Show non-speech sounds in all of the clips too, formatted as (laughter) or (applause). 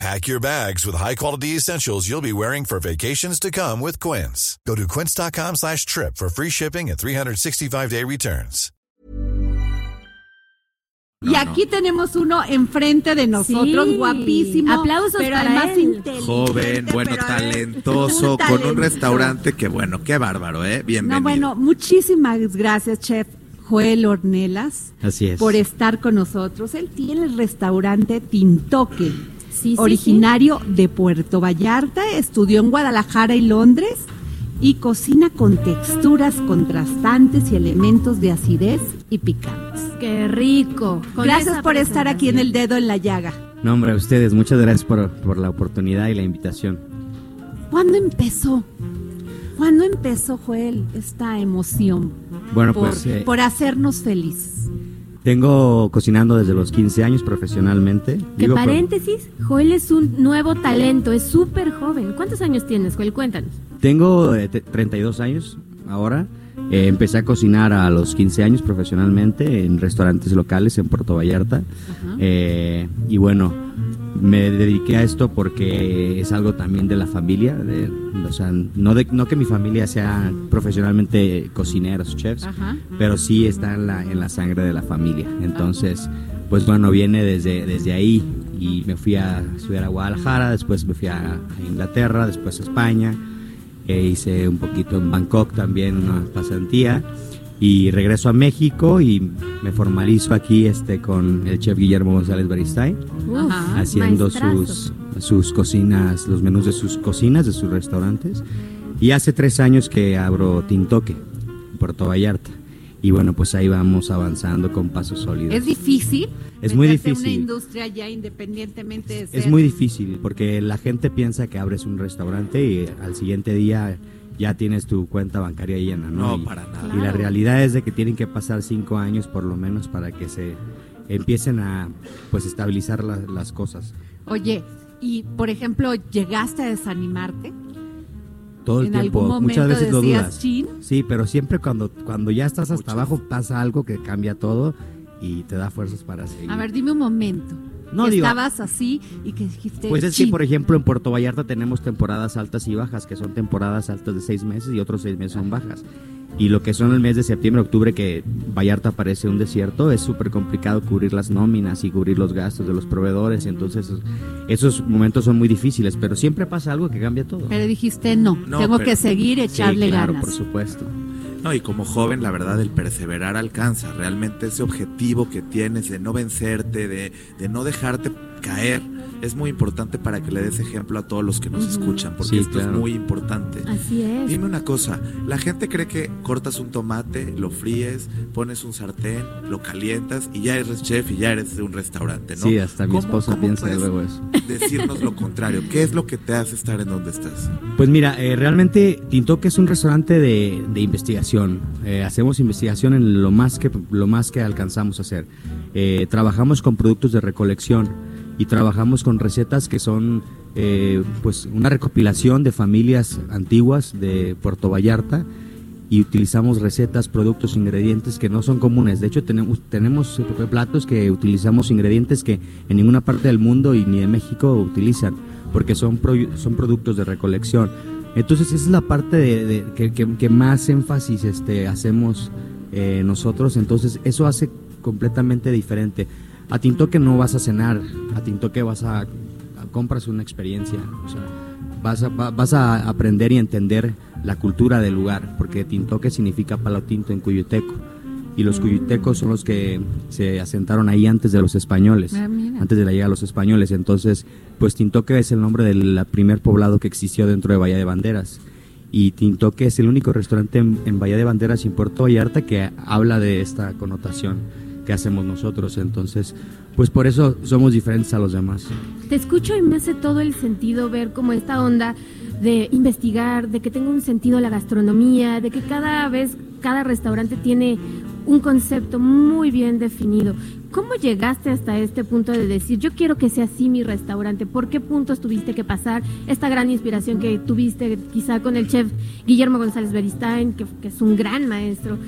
Pack your bags with high-quality essentials you'll be wearing for vacations to come with Quince. Go to quince.com slash trip for free shipping and 365-day returns. y aquí tenemos uno enfrente de nosotros, Sí. guapísimo. Aplausos pero para además él. inteligente, Joven, bueno, talentoso, un con un restaurante que bueno, qué bárbaro, ¿eh? Bienvenido. No, bueno, muchísimas gracias, chef Joel Ornelas. Así es. Por estar con nosotros. Él tiene el restaurante Tintoque, Sí, sí, originario de Puerto Vallarta, estudió en Guadalajara y Londres y cocina con texturas contrastantes y elementos de acidez y picantes. Qué rico. Con Gracias por estar aquí en el dedo en la llaga. No, hombre, a ustedes, muchas gracias por, por la oportunidad y la invitación. ¿Cuándo empezó? ¿Cuándo empezó, Joel, esta emoción Bueno, por, pues eh, por hacernos felices? Tengo cocinando desde los 15 años profesionalmente. Que Digo, paréntesis, Joel es un nuevo talento, es súper joven. ¿Cuántos años tienes, Joel? Cuéntanos. Tengo eh, te- 32 años ahora. Eh, empecé a cocinar a los 15 años profesionalmente en restaurantes locales en Puerto Vallarta. Eh, y bueno, me dediqué a esto porque es algo también de la familia. de- o sea, no, de- no que mi familia sea profesionalmente cocineros, chefs, Ajá. pero sí está en la, en la sangre de la familia. Entonces, pues bueno, viene desde, desde ahí y me fui a estudiar a Guadalajara, después me fui a, a Inglaterra, después a España, e hice un poquito en Bangkok también una pasantía y regreso a México y me formalizo aquí este con el chef Guillermo González Beristain Uf, haciendo maestrazo. sus, sus cocinas, los menús de sus cocinas, de sus restaurantes. Y hace tres años que abro Tintoque, Puerto Vallarta. Y bueno, pues ahí vamos avanzando con pasos sólidos. Es difícil. Es muy a una difícil. industria ya independientemente de Es ser- muy difícil porque la gente piensa que abres un restaurante y al siguiente día ya tienes tu cuenta bancaria llena, ¿no? No, Y- para nada. Y la realidad es de que tienen que pasar cinco años por lo menos para que se empiecen a pues estabilizar la- las cosas. Oye, y por ejemplo, ¿llegaste a desanimarte? Todo el ¿En tiempo, algún momento muchas veces lo dudas. "Chin"? Sí, pero siempre cuando, cuando ya estás hasta Muchas. abajo pasa algo que cambia todo y te da fuerzas para seguir. A ver, dime un momento. No, que digo- estabas así y que dijiste. Pues es que, por ejemplo, en Puerto Vallarta tenemos temporadas altas y bajas, que son temporadas altas de seis meses y otros seis meses son bajas. Y lo que son el mes de septiembre, octubre, que Vallarta parece un desierto, es súper complicado cubrir las nóminas y cubrir los gastos de los proveedores. Entonces, esos, esos momentos son muy difíciles, pero siempre pasa algo que cambia todo. Pero dijiste, no, No, tengo pero- que seguir, Sí, echarle claro, ganas. por supuesto. No, y como joven, la verdad, el perseverar alcanza. Realmente ese objetivo que tienes de no vencerte, de, de no dejarte caer, es muy importante para que le des ejemplo a todos los que nos escuchan, porque Sí, esto claro. es muy importante. Así es. Dime una cosa, la gente cree que cortas un tomate, lo fríes, pones un sartén, lo calientas y ya eres chef y ya eres de un restaurante, ¿no? Sí, hasta mi ¿Cómo- esposa piensa puedes luego eso. Decirnos lo contrario, ¿qué es lo que te hace estar en donde estás? Pues mira, eh, realmente Tintoque es un restaurante de, de investigación. Eh, hacemos investigación en lo más que lo más que alcanzamos a hacer. Eh, trabajamos con productos de recolección y trabajamos con recetas que son eh, pues una recopilación de familias antiguas de Puerto Vallarta y utilizamos recetas, productos, ingredientes que no son comunes. De hecho, tenemos, tenemos platos que utilizamos ingredientes que en ninguna parte del mundo y ni de México utilizan, porque son, pro- son productos de recolección. Entonces, esa es la parte de, que- que más énfasis este, hacemos eh, nosotros. Entonces, eso hace completamente diferente. A Tintoque no vas a cenar, a Tintoque vas a, a- compras una experiencia. O sea, vas a, va- vas a aprender y entender la cultura del lugar, porque Tintoque significa palo tinto en Cuyuteco. Y los cuyutecos son los que se asentaron ahí antes de los españoles, Ah, antes de la llegada de los españoles. Entonces, pues Tintoque es el nombre del primer poblado que existió dentro de Bahía de Banderas. Y Tintoque es el único restaurante en, en Bahía de Banderas y en Puerto Vallarta que habla de esta connotación que hacemos nosotros. Entonces, pues por eso somos diferentes a los demás. Te escucho y me hace todo el sentido ver como esta onda de investigar, de que tenga un sentido la gastronomía, de que cada vez cada restaurante tiene un concepto muy bien definido. ¿Cómo llegaste hasta este punto de decir, yo quiero que sea así mi restaurante? ¿Por qué puntos tuviste que pasar esta gran inspiración que tuviste quizá con el chef Guillermo González Beristain, que, que es un gran maestro?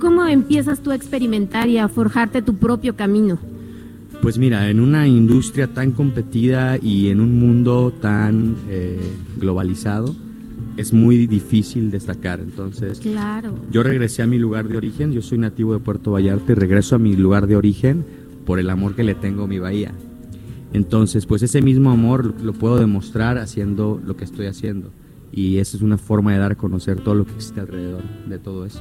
¿Cómo empiezas tú a experimentar y a forjarte tu propio camino? Pues mira, en una industria tan competida y en un mundo tan eh, globalizado, es muy difícil destacar. Entonces, Claro. yo regresé a mi lugar de origen, yo soy nativo de Puerto Vallarta y regreso a mi lugar de origen por el amor que le tengo a mi bahía. Entonces, pues ese mismo amor lo puedo demostrar haciendo lo que estoy haciendo. Y esa es una forma de dar a conocer todo lo que existe alrededor de todo eso.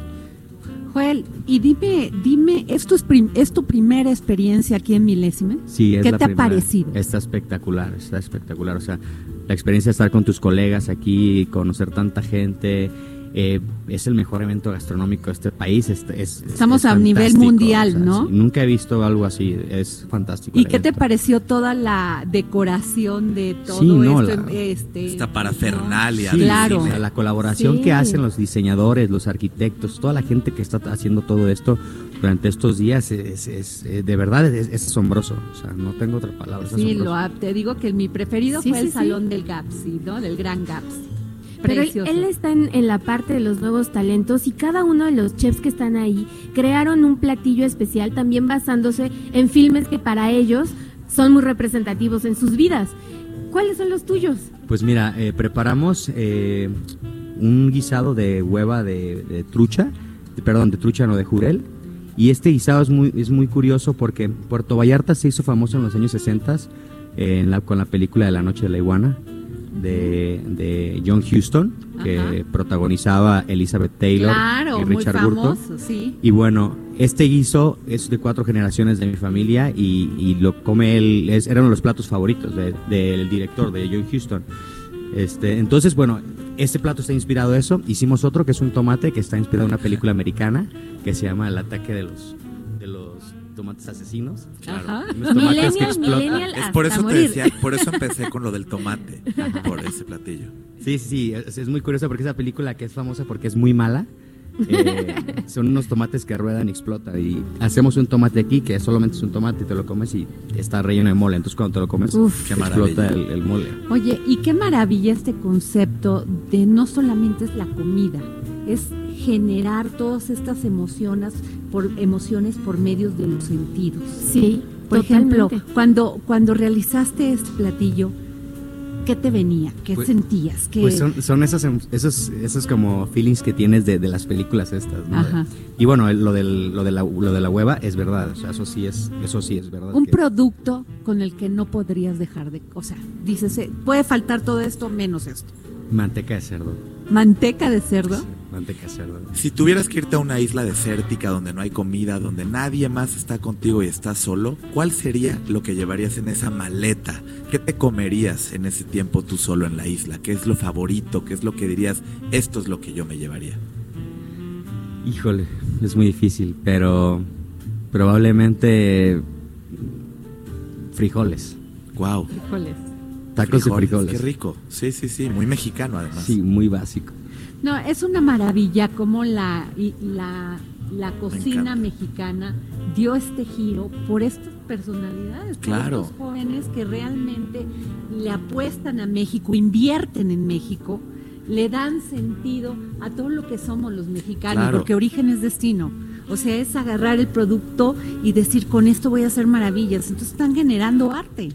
Joel, y dime, dime, ¿esto es, prim- es tu primera experiencia aquí en Milésime? Sí, es ¿Qué la te ha parecido? Está espectacular, está espectacular. O sea, la experiencia de estar con tus colegas aquí, conocer tanta gente, eh, es el mejor evento gastronómico de este país. Es, es- es- Estamos es a nivel mundial, ¿no? sí, nunca he visto algo así, es fantástico. ¿Y qué te pareció toda la decoración de todo Sí, no, esto? la- este, Esta parafernalia. ¿no? Sí, Claro. o sea, la colaboración Sí. que hacen los diseñadores, los arquitectos, toda la gente que está haciendo todo esto durante estos días es, es- eh, de verdad es, es asombroso. O sea, no tengo otra palabra. es Sí, lo, te digo que mi preferido Sí, fue sí, el sí. salón del Gapsi, ¿no? Del Gran Gapsi. Pero él, está en, en la parte de los nuevos talentos y cada uno de los chefs que están ahí crearon un platillo especial también basándose en filmes que para ellos son muy representativos en sus vidas. ¿Cuáles son los tuyos? Pues mira, eh, preparamos eh, un guisado de hueva de, de trucha, de- perdón, de trucha no, de jurel. Y este guisado es muy, es muy curioso porque Puerto Vallarta se hizo famoso en los años 60 eh, en la- con la película de La Noche de la Iguana de, de John Huston, que Ajá. protagonizaba Elizabeth Taylor Claro, y muy Richard Burton. sí. Y bueno, este guiso es de cuatro generaciones de mi familia y, y lo come él, es, era uno de los platos favoritos de- del director, de John Huston. Este, entonces, bueno, este plato está inspirado de eso. Hicimos otro que es un tomate que está inspirado en una película americana que se llama El ataque de los, de los tomates asesinos. Ajá. Unos tomates que Millennial, explotan. millennial. Es por hasta eso te morir. decía, por eso empecé con lo del tomate, por ese platillo. Sí, sí, sí, es, es muy curioso porque esa película que es famosa porque es muy mala, eh, son unos tomates que ruedan y explotan. Y hacemos un tomate aquí que solamente es un tomate y te lo comes y está relleno de mole. Entonces cuando te lo comes, Uf, qué explota el, maravilla. el mole. Oye, y qué maravilla este concepto de no solamente es la comida, es generar todas estas emociones por emociones por medios de los sentidos. Sí, Por ejemplo, cuando cuando realizaste este platillo, ¿qué te venía? ¿Qué Pues- sentías? ¿Qué Pues son, son esos, em- esos, esos como feelings que tienes de, de las películas estas, ¿no? Ajá. Y bueno, lo, del, lo, de la, lo de la hueva es verdad, o sea, eso sí es, eso sí es verdad. un que- producto con el que no podrías dejar de, o sea, dices, eh, puede faltar todo esto menos esto. Manteca de cerdo. Manteca de cerdo. Sí, Si tuvieras que irte a una isla desértica donde no hay comida, donde nadie más está contigo y estás solo, ¿cuál sería lo que llevarías en esa maleta? ¿Qué te comerías en ese tiempo tú solo en la isla? ¿Qué es lo favorito? ¿Qué es lo que dirías? Esto es lo que yo me llevaría. Híjole, es muy difícil, pero probablemente frijoles, Wow. Híjoles. tacos de frijoles. Qué rico. Sí, sí, sí. Muy mexicano además. Sí, muy básico. No, es una maravilla como la, la, la cocina mexicana dio este giro por estas personalidades, por Claro. estos jóvenes que realmente le apuestan a México, invierten en México, le dan sentido a todo lo que somos los mexicanos, Claro. porque origen es destino. O sea, es agarrar el producto y decir, con esto voy a hacer maravillas. Entonces están generando arte.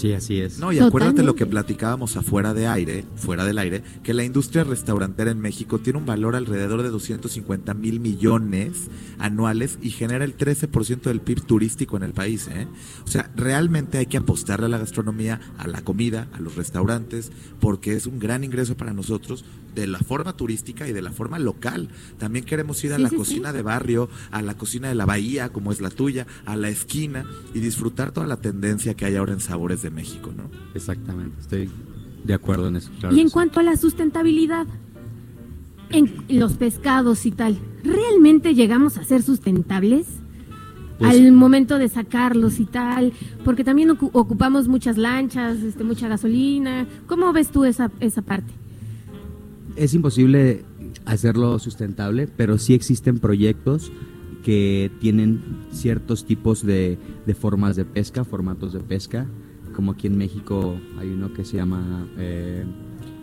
Sí, así es. No, y acuérdate lo que platicábamos afuera de aire, fuera del aire, que la industria restaurantera en México tiene un valor alrededor de 250 mil millones anuales y genera el 13% del PIB turístico en el país. ¿eh? O sea, realmente hay que apostarle a la gastronomía, a la comida, a los restaurantes, porque es un gran ingreso para nosotros de la forma turística y de la forma local. También queremos ir a Sí, la sí, sí. cocina de barrio, a la cocina de la bahía, como es la tuya, a la esquina y disfrutar toda la tendencia que hay ahora en sabores de México, ¿no? Exactamente, estoy de acuerdo en eso. claro Y en cuanto a la sustentabilidad, en los pescados y tal, ¿realmente llegamos a ser sustentables? Pues- al momento de sacarlos y tal, porque también ocu- ocupamos muchas lanchas, este, mucha gasolina. ¿Cómo ves tú esa, esa parte? Es imposible hacerlo sustentable, pero sí existen proyectos que tienen ciertos tipos de, de formas de pesca, formatos de pesca, como aquí en México hay uno que se llama eh,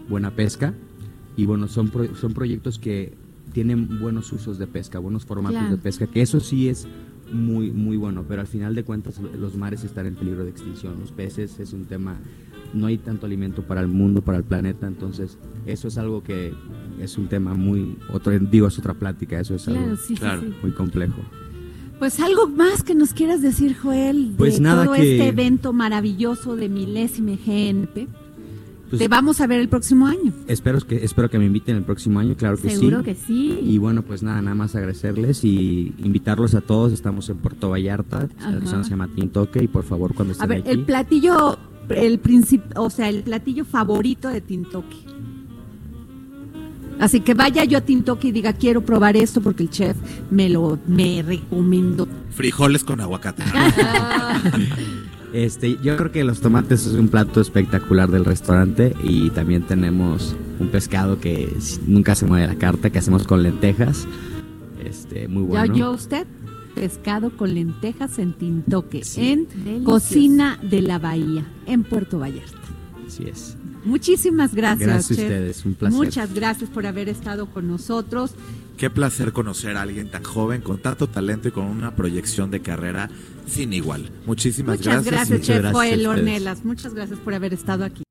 Buena Pesca, y bueno, son, pro- son proyectos que tienen buenos usos de pesca, buenos formatos Claro. de pesca, que eso sí es muy, muy bueno, pero al final de cuentas los mares están en peligro de extinción, los peces es un tema, no hay tanto alimento para el mundo, para el planeta, entonces eso es algo que es un tema muy, otro, digo, es otra plática, eso es Claro, algo sí, Claro. sí, sí. muy complejo. Pues algo más que nos quieras decir, Joel, de Pues nada todo que- este evento maravilloso de milésime GNP. Pues- Te vamos a ver el próximo año. Espero que, espero que me inviten el próximo año, claro que Seguro sí. que sí. Y bueno, pues nada, nada más agradecerles y invitarlos a todos. Estamos en Puerto Vallarta, Ajá. se llama Tintoque y por favor cuando A estén ver, aquí. el platillo, el princip- o sea, el platillo favorito de Tintoque. Así que vaya yo a Tintoque y diga, quiero probar esto porque el chef me lo me recomendó. Frijoles con aguacate. (laughs) Este, yo creo que los tomates es un plato espectacular del restaurante y también tenemos un pescado que nunca se mueve de la carta, que hacemos con lentejas. Este, muy Ya bueno. yo usted, pescado con lentejas en Tintoque, Sí. en Delicioso. Cocina de la Bahía, en Puerto Vallarta. Así es. Muchísimas gracias. Gracias a ustedes, un placer. Muchas gracias por haber estado con nosotros. Qué placer conocer a alguien tan joven, con tanto talento y con una proyección de carrera sin igual. Muchísimas Muchas gracias, Muchas Chef gracias Joel. Ornelas. Muchas gracias por haber estado aquí.